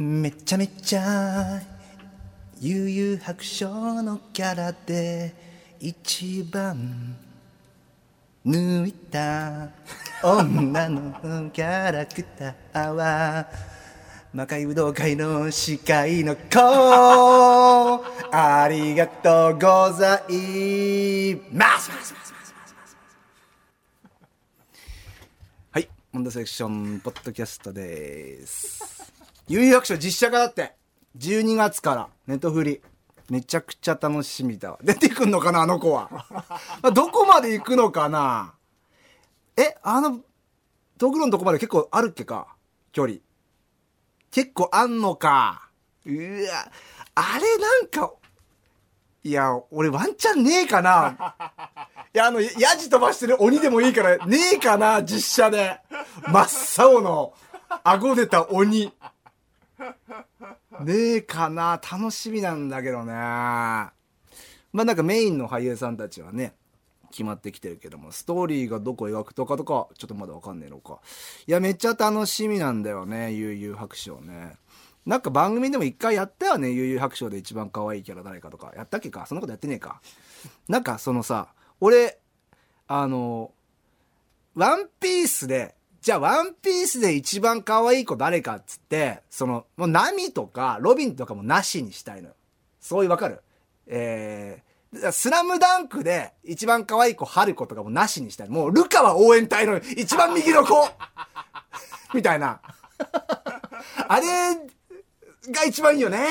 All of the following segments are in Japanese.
めちゃめちゃ悠々白書のキャラで一番抜いた女のキャラクターは魔界武道会の司会の子ありがとうございます。はいモンドセクションポッドキャストです。有楽書実写化だって。12月から。ネットフリ。めちゃくちゃ楽しみだわ。出てくんのかなあの子は。どこまで行くのかな。えあのトグロのとこまで結構あるっけか？距離。結構あんのか。うわ、あれなんか、いや、俺ワンチャンねえかな。いや、あの、ヤジ飛ばしてる鬼でもいいから、ねえかな、実写で。真っ青の、顎出た鬼。ねえかな、楽しみなんだけどね。まあなんかメインの俳優さんたちはね、決まってきてるけども、ストーリーがどこ描くとかとか、ちょっとまだわかんねえのか。いや、めっちゃ楽しみなんだよね、悠々白書ね。なんか番組でも一回やったよね、悠々白書で一番可愛いキャラ誰かとか。やったっけか？そんなことやってねえか。なんかそのさ、俺、あの、ワンピースで、じゃあワンピースで一番可愛い子誰かっつって、その、もうナミとかロビンとかもなしにしたいのよ。そういうわかる？えー、スラムダンクで一番可愛い子、春子とかもなしにしたい。もう、ルカは応援隊の一番右の子 みたいな。あれが一番いいよね。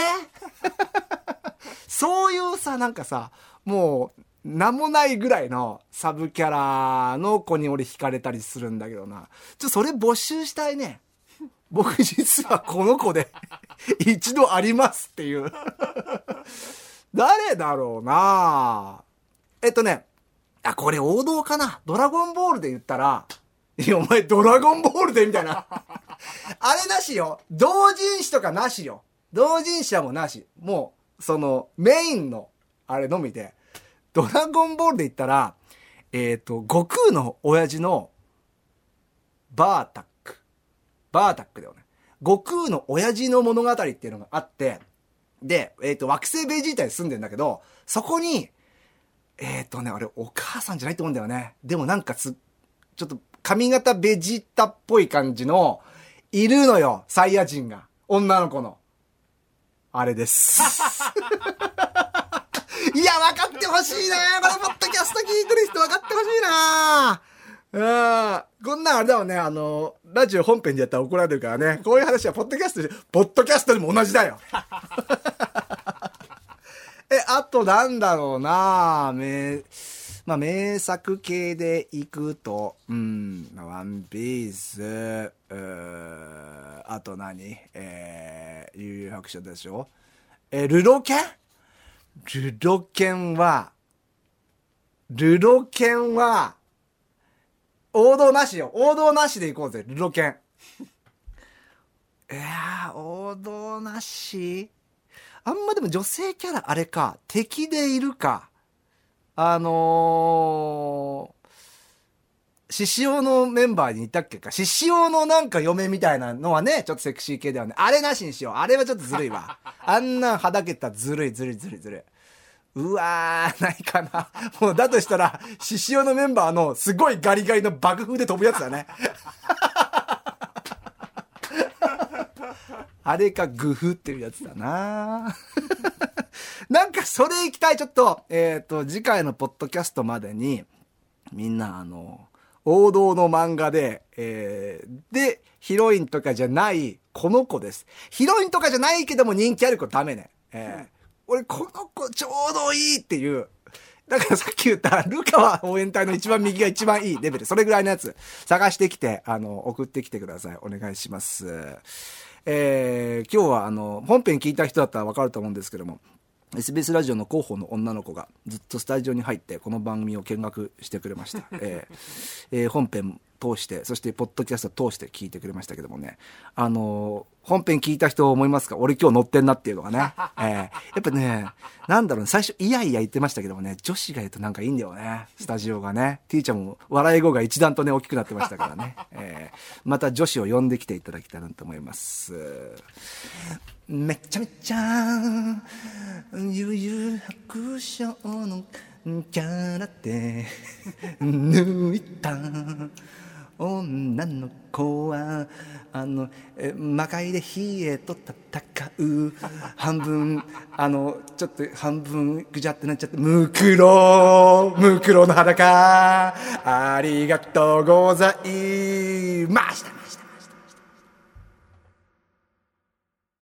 そういうさ、なんかさ、もう、名もないぐらいのサブキャラの子に俺惹かれたりするんだけどな。ちょ、それ募集したいね。僕実はこの子で 一度ありますっていう誰だろうなえっとね、あ、これ王道かな。ドラゴンボールで言ったら、いや、お前ドラゴンボールでみたいな。あれなしよ。同人誌とかなしよ。同人誌はもうなし。もう、その、メインの、あれのみで、ドラゴンボールで言ったら、えっ、ー、と、悟空の親父の、バータック。バータックだよね。悟空の親父の物語っていうのがあって、で、えっ、ー、と、惑星ベジータに住んでんだけど、そこに、えっ、ー、とね、あれ、お母さんじゃないと思うんだよね。でもなんかつ、ちょっと髪型ベジータっぽい感じの、いるのよ、サイヤ人が。女の子の。あれです。いや、分かってほしいな。このポッドキャスト聞いてる人分かってほしいな。うん。こんなんあれだもね、あの、ラジオ本編でやったら怒られるからね。こういう話はポッドキャストで、ポッドキャストでも同じだよ。え、あとなんだろうな。名、まあ、名作系でいくと、うん、ワンピース、あと何？えー、悠々白書でしょ？え、ルロケ？ンルドケンは、ルドケンは、王道なしよ。王道なしでいこうぜ、ルドケン。いやー王道なしあんまでも女性キャラあれか、敵でいるか。あのー、獅子王のメンバーにいたっけか。獅子王のなんか嫁みたいなのはね、ちょっとセクシー系だよね。あれなしにしよう。あれはちょっとずるいわ。あんなんはだけたずるいずるいずるいずるい。うわー、ないかな。もう、だとしたら、獅子王のメンバーの、すごいガリガリの爆風で飛ぶやつだね。あれか、グフっていうやつだななんか、それ行きたい。ちょっと、えっ、ー、と、次回のポッドキャストまでに、みんな、あの、王道の漫画で、えー、で、ヒロインとかじゃない、この子です。ヒロインとかじゃないけども人気ある子ダメね。えー俺この子ちょうどいいっていう。だからさっき言った、ルカは応援隊の一番右が一番いいレベル。それぐらいのやつ、探してきて、あの、送ってきてください。お願いします。えー、今日はあの、本編聞いた人だったらわかると思うんですけども、SBS ラジオの広報の女の子がずっとスタジオに入ってこの番組を見学してくれました。えーえー、本編通して、そしてポッドキャスト通して聞いてくれましたけどもね、あのー、本編聞いた人思いますか？俺今日乗ってんなっていうのがね。えー、やっぱね、なんだろうね、最初いやいや言ってましたけどもね、女子がいるとなんかいいんだよね、スタジオがね。ティーチャーも笑い声が一段とね、大きくなってましたからね。えー、また女子を呼んできていただきたいなと思います。めちゃめちゃ悠々白書のキャラで 抜いた女の子はあの魔界で冷えと戦う。半分あのちょっと半分ぐじゃってなっちゃってムクロムクロの裸。ありがとうございましたました。